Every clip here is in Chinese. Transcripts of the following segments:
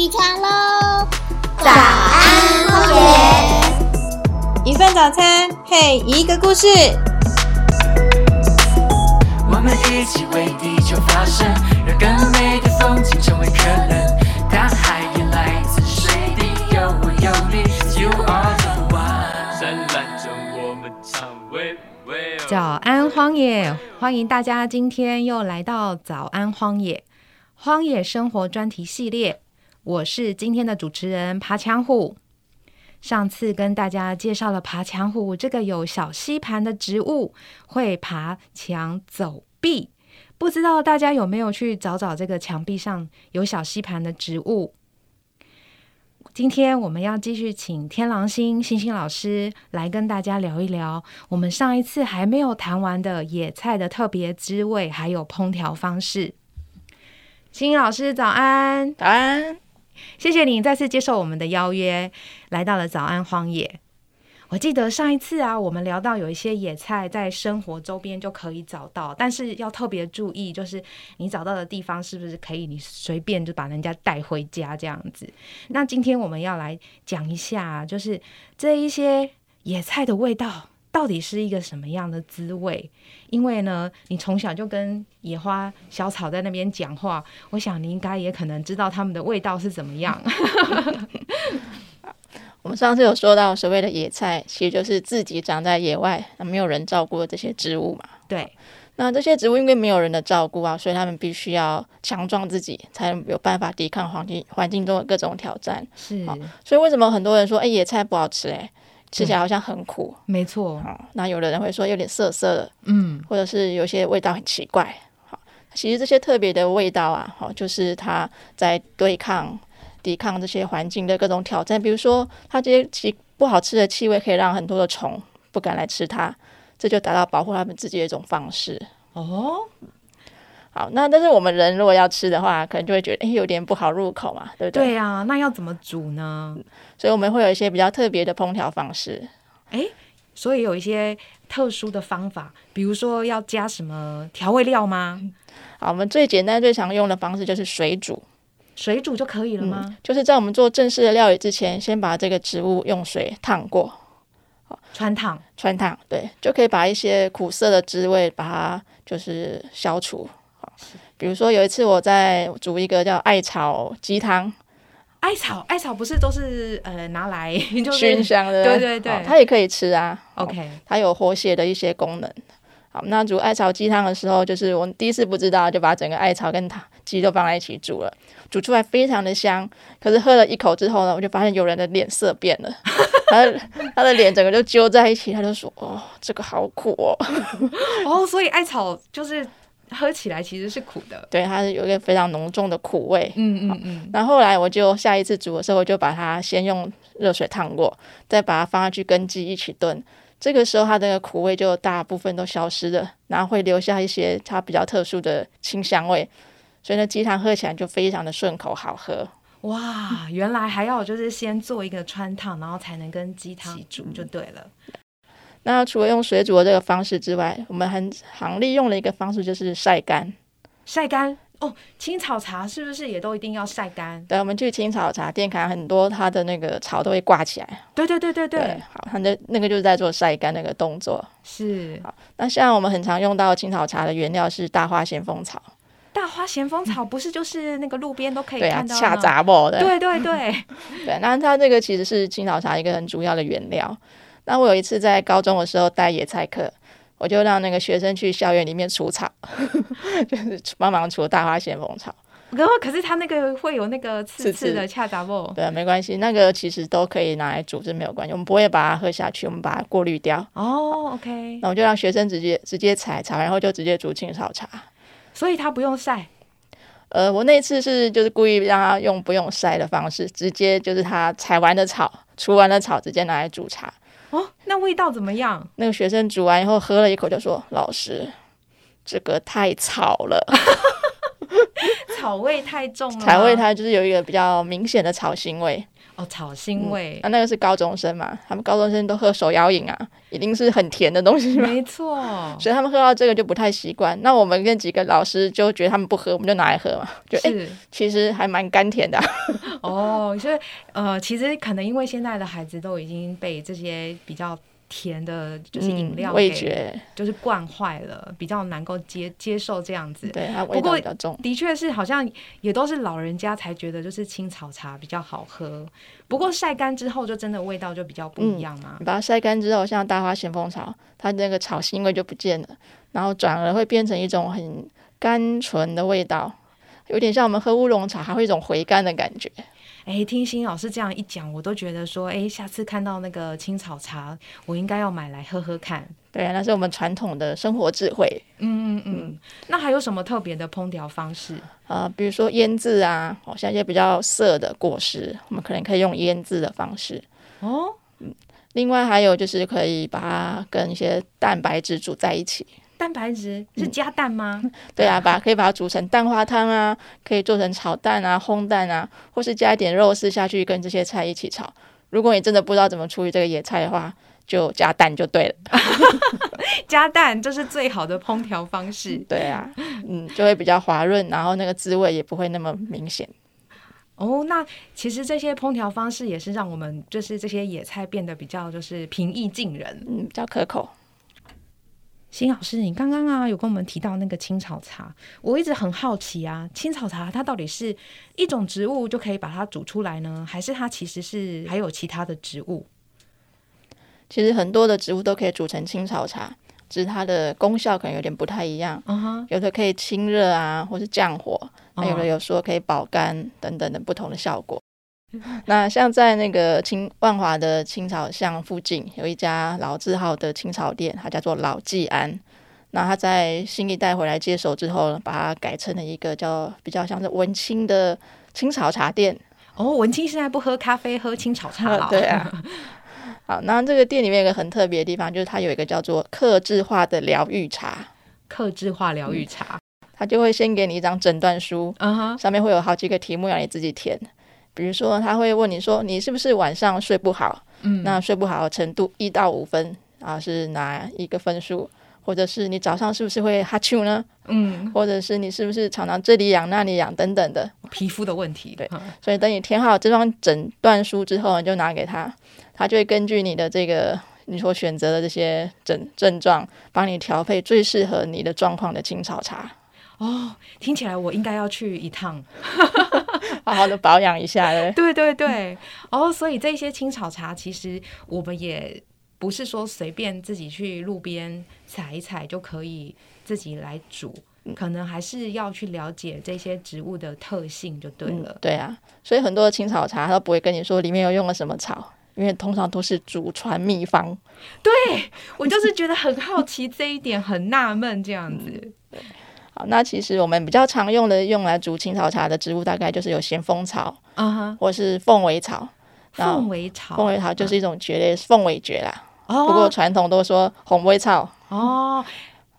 起床喽！早安，荒野。一份早餐配一个故事。我们一起为地球发声，让更美的风景成为可能。大海也来自水滴，有我有你，You are the one。灿烂着我们唱喂喂。早安，荒野！欢迎大家今天又来到早安荒野荒野生活专题系列。我是今天的主持人爬墙虎。上次跟大家介绍了爬墙虎这个有小吸盘的植物，会爬墙走壁。不知道大家有没有去找找这个墙壁上有小吸盘的植物？今天我们要继续请天狼星星星老师来跟大家聊一聊我们上一次还没有谈完的野菜的特别滋味，还有烹调方式。星星老师早安，早安。谢谢你再次接受我们的邀约，来到了早安荒野。我记得上一次啊，我们聊到有一些野菜在生活周边就可以找到，但是要特别注意，就是你找到的地方是不是可以你随便就把人家带回家这样子。那今天我们要来讲一下，就是这一些野菜的味道。到底是一个什么样的滋味？因为呢，你从小就跟野花、小草在那边讲话，我想你应该也可能知道它们的味道是怎么样。我们上次有说到，所谓的野菜，其实就是自己长在野外，没有人照顾的这些植物嘛。对。那这些植物因为没有人的照顾啊，所以他们必须要强壮自己，才有办法抵抗环境环境中的各种挑战。是。所以为什么很多人说，哎，野菜不好吃？哎。吃起来好像很苦，没错。好，那有的人会说有点涩涩的，嗯，或者是有些味道很奇怪。好，其实这些特别的味道啊，好，就是它在对抗、抵抗这些环境的各种挑战。比如说，它这些奇不好吃的气味可以让很多的虫不敢来吃它，这就达到保护它们自己的一种方式。哦。好，那但是我们人如果要吃的话，可能就会觉得哎有点不好入口嘛，对不对？对啊，那要怎么煮呢？所以我们会有一些比较特别的烹调方式。哎，所以有一些特殊的方法，比如说要加什么调味料吗？好，我们最简单最常用的方式就是水煮，水煮就可以了吗？就是在我们做正式的料理之前，先把这个植物用水烫过，好，穿烫，穿烫，对，就可以把一些苦涩的滋味把它就是消除。比如说有一次我在煮一个叫艾草鸡汤，艾草艾草不是都是呃拿来 熏香的，对对对，它也可以吃啊。OK，它有活血的一些功能。好，那煮艾草鸡汤的时候，就是我第一次不知道，就把整个艾草跟汤鸡都放在一起煮了，煮出来非常的香。可是喝了一口之后呢，我就发现有人的脸色变了，他的他的脸整个就揪在一起，他就说：“哦，这个好苦哦。”哦，所以艾草就是。喝起来其实是苦的，对，它是有一个非常浓重的苦味。嗯嗯嗯。那后来我就下一次煮的时候，我就把它先用热水烫过，再把它放下去跟鸡一起炖。这个时候它的苦味就大部分都消失了，然后会留下一些它比较特殊的清香味，所以呢鸡汤喝起来就非常的顺口好喝。哇，原来还要就是先做一个穿烫，然后才能跟鸡汤煮就对了。那除了用水煮的这个方式之外，我们很常利用的一个方式就是晒干。晒干哦，青草茶是不是也都一定要晒干？对，我们去青草茶店看，很多它的那个草都会挂起来。对对对对对。好，它的那个就是在做晒干那个动作。是。好，那像我们很常用到青草茶的原料是大花咸丰草。大花咸丰草不是就是那个路边都可以看到恰杂不？对对对。对，那它这个其实是青草茶一个很主要的原料。那我有一次在高中的时候带野菜课，我就让那个学生去校园里面除草，就是帮忙除大花咸丰草。然后可是它那个会有那个刺刺的恰杂不？对，没关系，那个其实都可以拿来煮，是没有关系。我们不会把它喝下去，我们把它过滤掉。哦，OK。那我就让学生直接直接采茶，然后就直接煮青草茶。所以它不用晒。呃，我那次是就是故意让他用不用晒的方式，直接就是他采完的草、除完的草，直接拿来煮茶。哦，那味道怎么样？那个学生煮完以后喝了一口，就说：“老师，这个太草了。草味太重了，草味它就是有一个比较明显的草腥味。哦草腥味。啊、，那个是高中生嘛，他们高中生都喝手摇饮啊，一定是很甜的东西嘛。没错，所以他们喝到这个就不太习惯。那我们跟几个老师就觉得他们不喝，我们就拿来喝嘛，就哎、是其实还蛮甘甜的。啊、哦，所以呃，其实可能因为现在的孩子都已经被这些比较甜的，就是饮料嗯、味觉，就是惯坏了，比较难够接接受这样子。对它味不过道比较重。的确是，好像也都是老人家才觉得就是青草茶比较好喝。不过晒干之后，就真的味道就比较不一样嘛。你把它晒干之后，像大花咸丰草，它那个草腥味就不见了，然后转而会变成一种很甘醇的味道，有点像我们喝乌龙茶，还会一种回甘的感觉。哎、听新老师这样一讲，我都觉得说，哎、下次看到那个青草茶，我应该要买来喝喝看。对啊，那是我们传统的生活智慧。嗯嗯嗯。那还有什么特别的烹调方式？啊，比如说腌制啊，哦，像一些比较涩的果实，我们可能可以用腌制的方式。哦，嗯另外还有就是可以把它跟一些蛋白质煮在一起。蛋白质是加蛋吗？对啊，把可以把它煮成蛋花汤啊，可以做成炒蛋啊、烘蛋啊，或是加一点肉丝下去跟这些菜一起炒。如果你真的不知道怎么处理这个野菜的话，就加蛋就对了。加蛋这是最好的烹调方式。对啊，嗯，就会比较滑润，然后那个滋味也不会那么明显。哦，那其实这些烹调方式也是让我们就是这些野菜变得比较就是平易近人。嗯，比较可口。新老师，你刚刚啊有跟我们提到那个青草茶，我一直很好奇啊，青草茶它到底是一种植物就可以把它煮出来呢，还是它其实是还有其他的植物？其实很多的植物都可以煮成青草茶，只是它的功效可能有点不太一样。有的可以清热啊，或是降火；那有的哦有说可以保肝等等的不同的效果。那像在那个清万华的青草巷附近，有一家老字号的青草店，它叫做老季安。那他在新一代回来接手之后呢，把它改成了一个叫比较像是文青的青草茶店。哦，文青现在不喝咖啡，喝青草茶了。对啊。好，那这个店里面有一个很特别的地方，就是它有一个叫做克制化的疗愈茶，克制化疗愈茶。它就会先给你一张诊断书，上面会有好几个题目让你自己填。比如说，他会问你说，你是不是晚上睡不好？嗯，那睡不好的程度一到五分啊，是哪一个分数？或者是你早上是不是会哈啾呢？嗯，或者是你是不是常常这里痒那里痒等等的？皮肤的问题。对嗯所以等你填好这张诊断书之后，你就拿给他，他就会根据你的这个你所选择的这些症症状，帮你调配最适合你的状况的青草茶，哦，听起来我应该要去一趟。好好的保养一下 对对对对对，哦，所以这些青草茶其实我们也不是说随便自己去路边采一采就可以自己来煮，可能还是要去了解这些植物的特性就对了。对啊，所以很多的青草茶，它都不会跟你说里面又用了什么草，因为通常都是祖传秘方。对我就是觉得很好奇这一点，很纳闷这样子。好，那其实我们比较常用的用来煮青草茶的植物，大概就是有咸丰草啊哈，或是凤尾草。凤尾草，凤尾草就是一种蕨类，凤尾蕨啦。哦，不过传统都说红尾草，哦，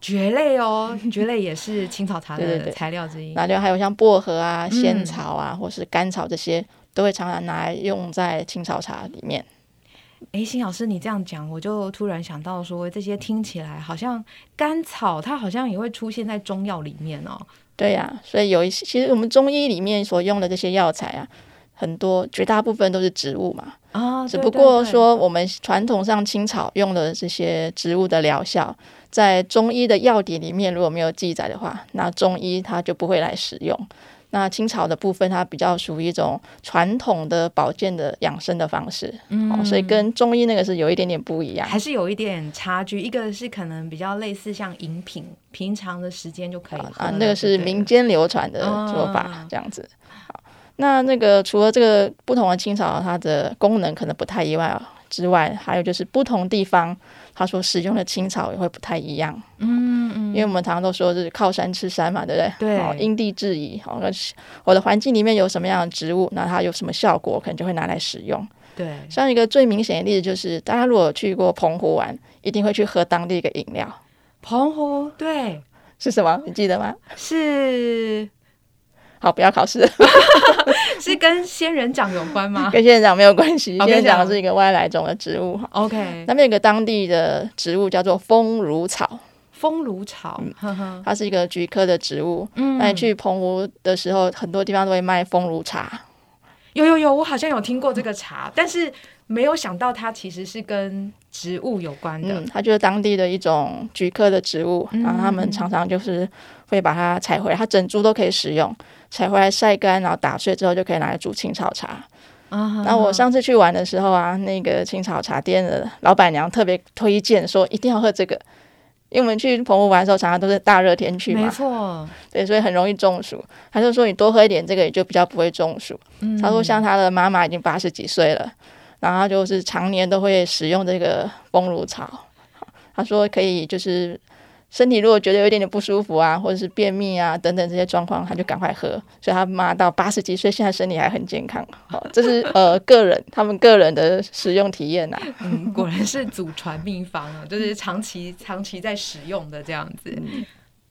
蕨类哦，蕨类也是青草茶的材料之一。那就还有像薄荷啊、仙嗯草啊，或是甘草这些，都会常常拿来用在青草茶里面。诶，辛老师，你这样讲，我就突然想到说，这些听起来好像甘草，它好像也会出现在中药里面哦。对呀、所以有一些，其实我们中医里面所用的这些药材啊，很多绝大部分都是植物嘛。啊，只不过说我们传统上青草用的这些植物的疗效，在中医的药典里面如果没有记载的话，那中医它就不会来使用。那青草的部分，它比较属于一种传统的保健的养生的方式，嗯哦，所以跟中医那个是有一点点不一样。还是有一点差距。一个是可能比较类似像饮品，平常的时间就可以喝啊，那个是民。间流传的做法，嗯这样子。好，那那个除了这个不同的青草，它的功能可能不太一样之外，还有就是不同地方他所使用的青草也会不太一样。嗯嗯，因为我们常常都说是靠山吃山嘛，对不对？对好因地制宜。好，那是我的环境里面有什么样的植物，那它有什么效果，可能就会拿来使用。对，像一个最明显的例子就是，大家如果去过澎湖玩，一定会去喝当地一个饮料，澎湖对是什么？你记得吗？是 好，不要考试了，是跟仙人掌有关吗 跟仙人掌没有关系。仙人掌是一个外来种的植物。？OK，那边有个当地的植物叫做风如草，风炉草，它是一个菊科的植物。嗯那你去澎湖的时候，很多地方都会卖风炉茶。有有有，我好像有听过这个茶，但是没有想到它其实是跟植物有关的。嗯，它就是当地的一种菊科的植物，嗯然后他们常常就是会把它采回来，它整株都可以食用，采回来晒干，然后打碎之后就可以拿来煮青草茶。啊那我上次去玩的时候啊，那个青草茶店的老板娘特别推荐说一定要喝这个，因为我们去澎湖玩的时候常常都是大热天去嘛没嘛，错，对，所以很容易中暑。他就说你多喝一点这个，也就比较不会中暑。嗯他说像他的妈妈已经八十几岁了，然后就是常年都会使用这个风乳草。他说可以就是身体如果觉得有一点点不舒服啊，或者是便秘啊等等这些状况，他就赶快喝。所以他妈到八十几岁，现在身体还很健康。好，这是呃个人他们个人的使用体验呐、嗯，果然是祖传秘方啊，就是长期长期在使用的这样子。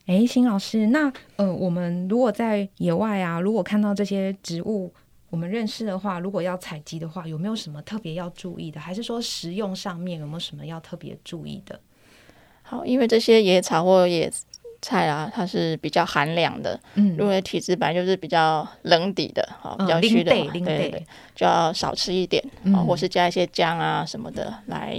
哎，辛老师，那呃，我们如果在野外啊，如果看到这些植物，我们认识的话，如果要采集的话，有没有什么特别要注意的？还是说食用上面有没有什么要特别注意的？好，因为这些野草或野菜啊，它是比较寒凉的，嗯如果体质本来就是比较冷底的，好，比较嗯虚的话，零得零得对对对，就要少吃一点，嗯好，或是加一些姜啊什么的来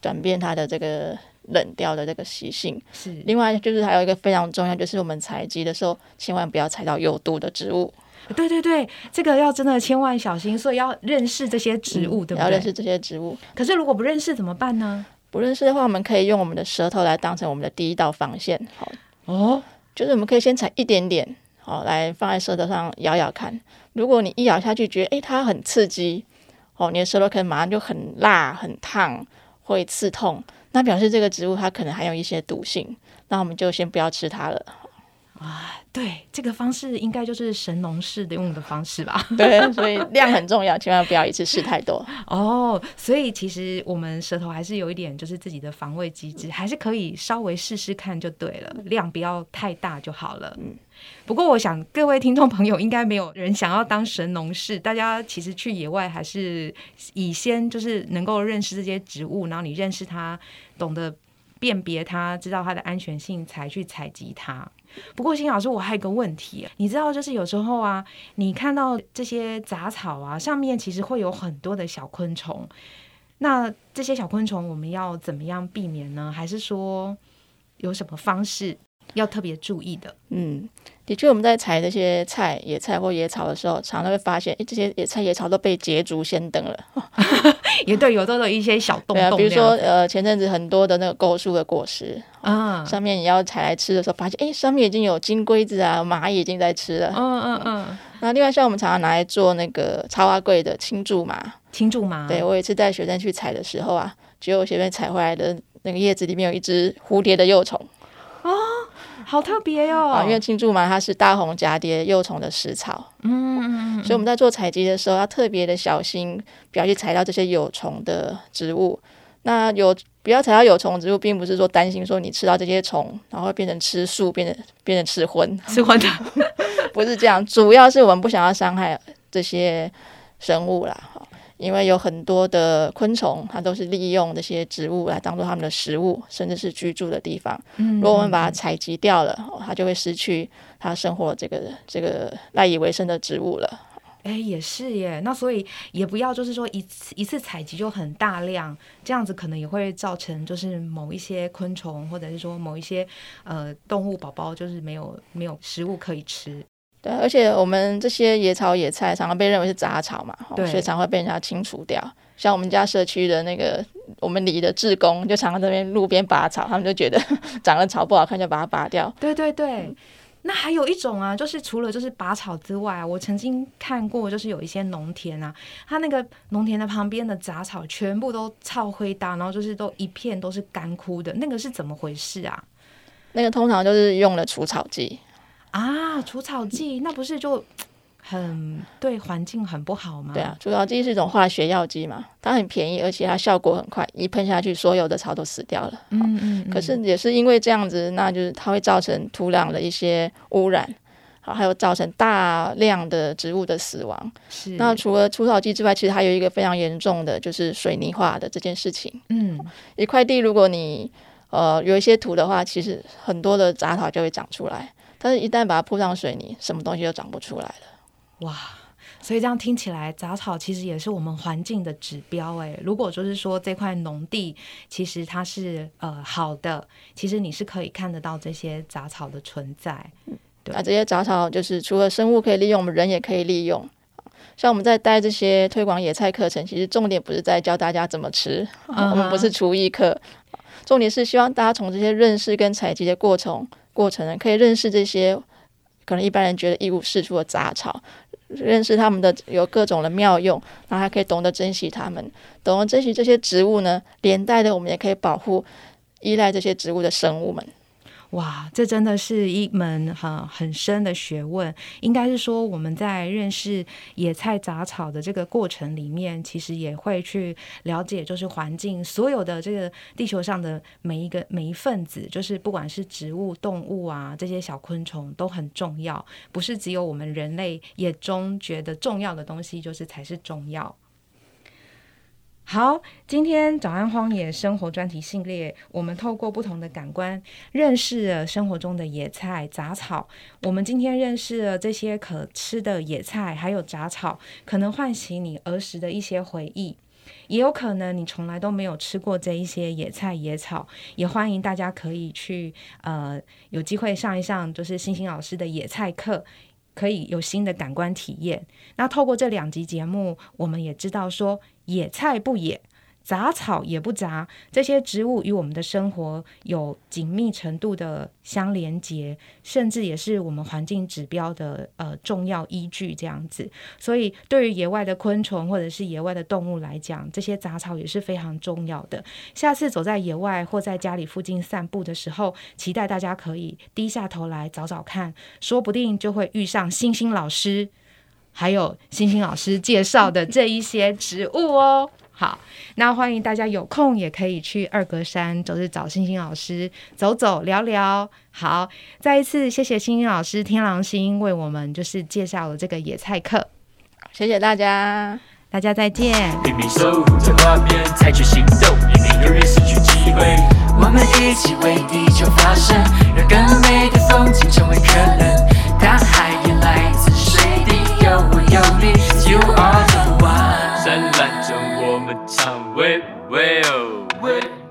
转变它的这个冷掉的这个习性。是另外就是还有一个非常重要，就是我们采集的时候，千万不要采到有毒的植物，对对对，这个要真的千万小心，所以要认识这些植物，对不对？要认识这些植物。可是如果不认识怎么办呢？不认识的话，我们可以用我们的舌头来当成我们的第一道防线，好，哦，就是我们可以先采一点点，好，来放在舌头上咬咬看。如果你一咬下去，觉得诶它很刺激，哦，你的舌头可能马上就很辣、很烫，会刺痛，那表示这个植物它可能含有一些毒性，那我们就先不要吃它了。对，这个方式应该就是神农氏的用的方式吧？对，所以量很重要，千万不要一次试太多。哦，所以其实我们舌头还是有一点就是自己的防卫机制，还是可以稍微试试看就对了，量不要太大就好了。嗯，不过我想各位听众朋友应该没有人想要当神农氏，大家其实去野外还是以先就是能够认识这些植物，然后你认识它，懂得辨别它，知道它的安全性，才去采集它。不过，辛老师，我还有一个问题，你知道，就是有时候啊，你看到这些杂草啊，上面其实会有很多的小昆虫。那这些小昆虫，我们要怎么样避免呢？还是说有什么方式要特别注意的？嗯，的确，我们在采这些菜、野菜或野草的时候，常常会发现，哎，这些野菜、野草都被捷足先登了。也对，有都有一些小洞洞比如说，呃，前阵子很多的那个构树的果实，啊上面你要采来吃的时候，发现，哎，上面已经有金龟子啊、蚂蚁已经在吃了。嗯嗯嗯，那另外，像我们常常拿来做那个插花柜的青苎麻，青苎麻，对我有一次带学生去采的时候啊，结果学生采回来的那个叶子里面有一只蝴蝶的幼虫 好特别哟、啊，因为青苎麻它是大红蛱蝶幼虫的食草，嗯嗯嗯所以我们在做采集的时候要特别的小心，不要去采到这些有虫的植物。那有不要采到有虫植物，并不是说担心说你吃到这些虫，然后会变成吃素，变成变成吃荤，吃荤的，不是这样。主要是我们不想要伤害这些生物啦，哈因为有很多的昆虫，它都是利用这些植物来当做它们的食物，甚至是居住的地方。嗯如果我们把它采集掉了，哦它就会失去它生活这个这个赖以为生的植物了。哎，也是耶。那所以也不要就是说一次一次采集就很大量，这样子可能也会造成就是某一些昆虫或者是说某一些呃动物宝宝就是没有没有食物可以吃。对，而且我们这些野草野菜常常被认为是杂草嘛，所以常会被人家清除掉。像我们家社区的那个我们里的志工，就常常在那边路边拔草，他们就觉得 长得草不好看，就把它拔掉。对对对。那还有一种啊，就是除了就是拔草之外啊，我曾经看过，就是有一些农田啊，它那个农田的旁边的杂草全部都超灰大，然后就是都一片都是干枯的，那个是怎么回事啊？那个通常就是用了除草剂，啊，除草剂那不是就很对环境很不好吗？对啊，除草剂是一种化学药剂嘛，它很便宜，而且它效果很快，一喷下去，所有的草都死掉了。嗯，嗯嗯。可是也是因为这样子，那就是它会造成土壤的一些污染，好，还有造成大量的植物的死亡。是那除了除草剂之外，其实还有一个非常严重的就是水泥化的这件事情。嗯一块地，如果你呃有一些土的话，其实很多的杂草就会长出来。但是，一旦把它铺上水泥，什么东西都长不出来了。哇。所以这样听起来，杂草其实也是我们环境的指标。诶，如果就是说这块农地其实它是呃好的，其实你是可以看得到这些杂草的存在。对那这些杂草就是除了生物可以利用，我们人也可以利用。像我们在带这些推广野菜课程，其实重点不是在教大家怎么吃，嗯我们不是厨艺课，重点是希望大家从这些认识跟采集的过程过程呢，可以认识这些可能一般人觉得一无是处的杂草，认识它们的有各种的妙用，然后还可以懂得珍惜它们，懂得珍惜这些植物呢，连带的我们也可以保护依赖这些植物的生物们。哇，这真的是一门很很深的学问。应该是说，我们在认识野菜杂草的这个过程里面，其实也会去了解，就是环境所有的这个地球上的每一个每一份子，就是不管是植物、动物啊，这些小昆虫都很重要，不是只有我们人类眼中觉得重要的东西，就是才是重要。好，今天早安荒野生活专题系列，我们透过不同的感官认识了生活中的野菜、杂草。我们今天认识了这些可吃的野菜，还有杂草，可能唤起你儿时的一些回忆。也有可能你从来都没有吃过这一些野菜野草，也欢迎大家可以去呃有机会上一上就是星星老师的野菜课，可以有新的感官体验。那透过这两集节目，我们也知道说野菜不野。杂草也不杂，这些植物与我们的生活有紧密程度的相连接，甚至也是我们环境指标的呃重要依据。这样子，所以对于野外的昆虫或者是野外的动物来讲，这些杂草也是非常重要的。下次走在野外或在家里附近散步的时候，期待大家可以低下头来找找看，说不定就会遇上星星老师，还有星星老师介绍的这一些植物哦。好，那欢迎大家有空也可以去二格山，就是找星星老师走走聊聊。好，再一次谢谢星星老师天狼星为我们就是介绍了这个野菜课，谢谢大家。大家再见。拼命守护着花边，采取行动，也没有人失去机会。我们一起为地球发声，让更美的风景成为可能。大海也来自水滴，有我有你，You are the one。Wait, wait, well. wait.